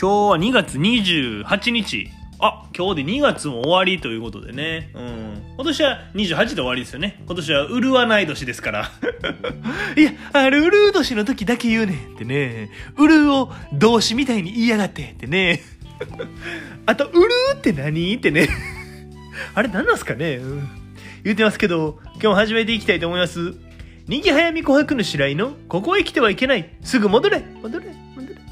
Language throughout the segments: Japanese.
今日は2月28日。あ、今日で2月も終わりということでね。うん。今年は28で終わりですよね。今年は潤わない年ですから。いや、あれ、潤う年の時だけ言うねんってね。潤を動詞みたいに言いやがってってね。あと、潤って何ってね。あれ何なんすかね、うん、言うてますけど、今日も始めていきたいと思います。にぎはやみ琥珀の白井の、ここへ来てはいけない。すぐ戻れ戻れ戻れ。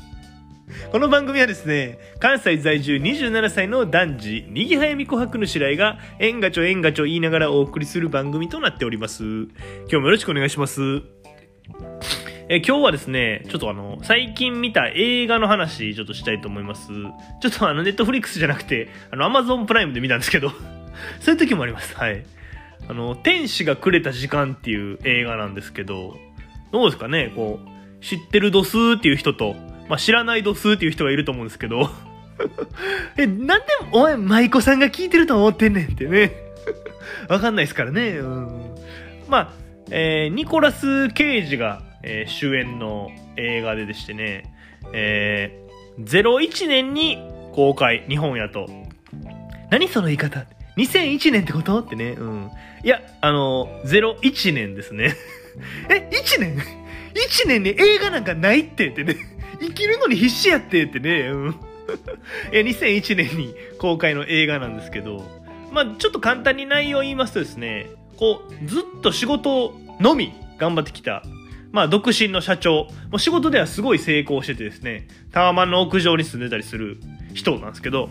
この番組はですね、関西在住27歳の男児、にぎはやみ琥珀の白井が、えんがちょえんがちょ言いながらお送りする番組となっております。今日もよろしくお願いします。え今日はですね、ちょっとあの、最近見た映画の話、ちょっとしたいと思います。ちょっとあの、ネットフリックスじゃなくて、あの、アマゾンプライムで見たんですけど、そういう時もあります。はい。あの、天使がくれた時間っていう映画なんですけど、どうですかねこう、知ってる度数っていう人と、まあ、知らない度数っていう人がいると思うんですけど、え、なんでお前、舞妓さんが聞いてると思ってんねんってね。わかんないですからね。うん。まあ、えー、ニコラス・ケイジが、えー、主演の映画ででしてね、えー、01年に公開、日本やと。何その言い方 ?2001 年ってことってね。うん。いや、あの、01年ですね。え、1年 ?1 年に映画なんかないってってね。生きるのに必死やってってね。うん。いや、2001年に公開の映画なんですけど、まあちょっと簡単に内容を言いますとですね、こう、ずっと仕事のみ頑張ってきた、まあ独身の社長、もう仕事ではすごい成功しててですね、タワマンの屋上に住んでたりする人なんですけど、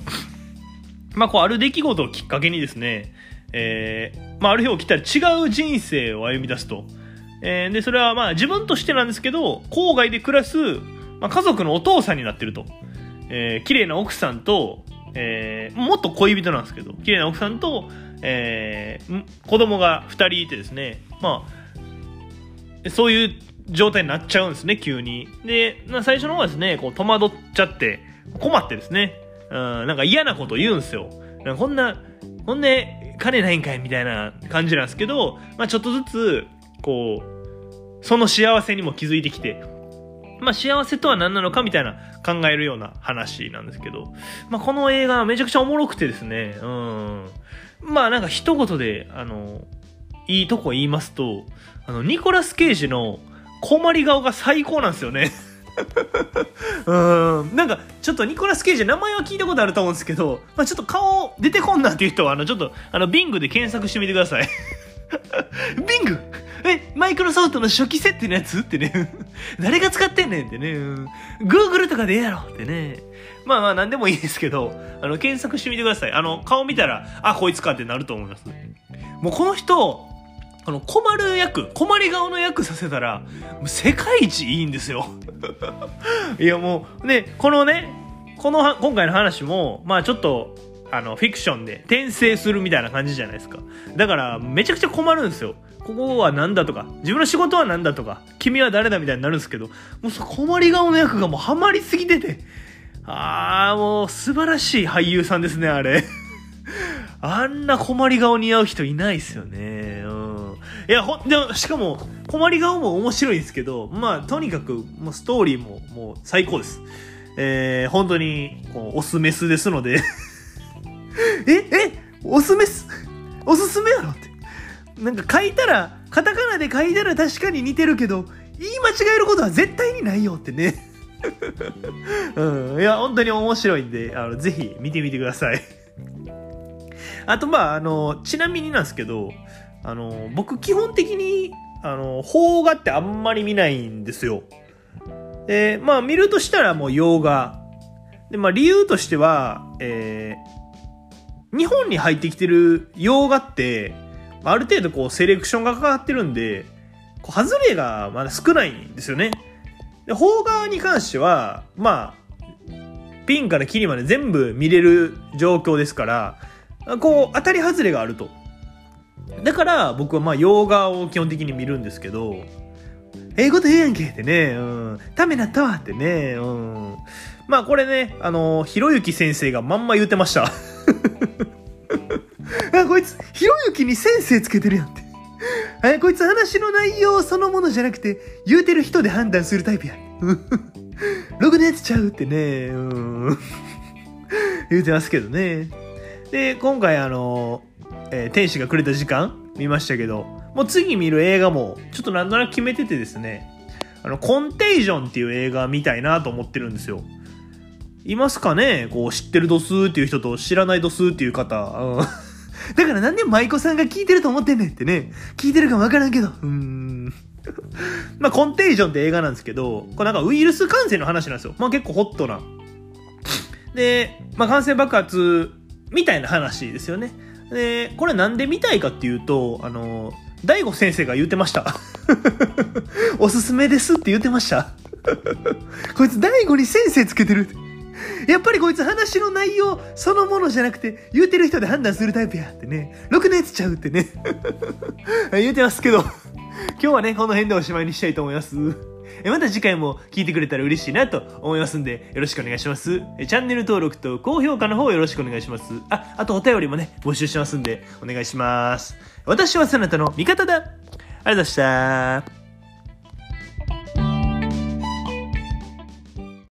まあこうある出来事をきっかけにですね、えー、まあ、ある日起きたら違う人生を歩み出すと。え、で、それはまあ自分としてなんですけど、郊外で暮らす、まあ、家族のお父さんになってると。えー、綺麗な奥さんと、えー、もっと恋人なんですけど、綺麗な奥さんと、えー、子供が2人いてですね、まあ、そういう状態になっちゃうんですね、急に。で、最初の方はですね、こう戸惑っちゃって、困ってですね、うん、なんか嫌なこと言うんですよ。んこんな、ほんで、金ないんかいみたいな感じなんですけど、まあ、ちょっとずつ、こう、その幸せにも気づいてきて、まあ、幸せとは何なのかみたいな考えるような話なんですけど、まあ、この映画めちゃくちゃおもろくてですね、うん。まあ、なんか一言で、あの、いいとこ言いますと、あの、ニコラス・ケイジの困り顔が最高なんですよね。うん。なんかちょっとニコラス・ケイジ名前は聞いたことあると思うんですけど、まあ、ちょっと顔出てこんなっていう人はあのちょっとあのビングで検索してみてください。ビング？えマイクロソフトの初期設定のやつ？ってね。誰が使ってんねんってね、うん、Google とかでええやろってね。まあまあ何でもいいですけどあの検索してみてください。あの顔見たらあこいつかってなると思います。もうこの人あの、困る役、困り顔の役させたら、世界一いいんですよ。いやもう、ね、このね、この、今回の話も、まあちょっと、あの、フィクションで転生するみたいな感じじゃないですか。だから、めちゃくちゃ困るんですよ。ここは何だとか、自分の仕事は何だとか、君は誰だみたいになるんですけど、もうそ困り顔の役がもうハマりすぎてて、あー、もう素晴らしい俳優さんですね、あれ。あんな困り顔似合う人いないですよね。うんいや、ほん、でも、しかも、困り顔も面白いんですけど、まあ、とにかく、もうストーリーも、もう最高です。えー、本当に、こう、オスメスですので え、え、オスメス、おすすめやろって。なんか書いたら、カタカナで書いたら確かに似てるけど、言い間違えることは絶対にないよってね。うん。いや、本当に面白いんで、あの、ぜひ見てみてください。あと、まあ、あの、ちなみになんですけど、あの、僕基本的に、あの、邦画ってあんまり見ないんですよ。で、まあ見るとしたらもう洋画。で、まあ理由としては、えー、日本に入ってきてる洋画って、ある程度こうセレクションがかかってるんで、こう外れがまだ少ないんですよね。で、邦画に関しては、まあ、ピンからキリまで全部見れる状況ですから、こう、当たり外れがあると。だから僕はまあ洋画を基本的に見るんですけど、ええこと言うやんけってね、うん。ためなったわってね、うん。まあこれね、あの、ひろゆき先生がまんま言ってました。あ、こいつ、ひろゆきに先生つけてるやんって。え、こいつ話の内容そのものじゃなくて、言うてる人で判断するタイプや。ログのやつちゃうってね、うん。言うてますけどね。で、今回あの、えー天使がくれた時間見ましたけど、もう次見る映画も、ちょっとなんとなく決めててですね、あの、コンテージョンっていう映画見たいなと思ってるんですよ。いますかね？こう、知ってる度数っていう人と知らない度数っていう方。うん だからなんで舞妓さんが聞いてると思ってんねんってね。聞いてるかもわからんけど。うーん。まあ、コンテージョンって映画なんですけど、これなんかウイルス感染の話なんですよ。まあ結構ホットな。で、まあ感染爆発みたいな話ですよね。で、これなんで見たいかっていうと、あの、大悟先生が言ってました。おすすめですって言ってました。こいつ大悟に先生つけてる。やっぱりこいつ話の内容そのものじゃなくて言うてる人で判断するタイプやってね。ろくなやつちゃうってね。言うてますけど、今日はね、この辺でおしまいにしたいと思います。また次回も聞いてくれたら嬉しいなと思いますんで、よろしくお願いします。えチャンネル登録と高評価の方よろしくお願いします。あ、あとお便りもね、募集しますんで、お願いします。私はそなたの味方だ。ありがとうございました。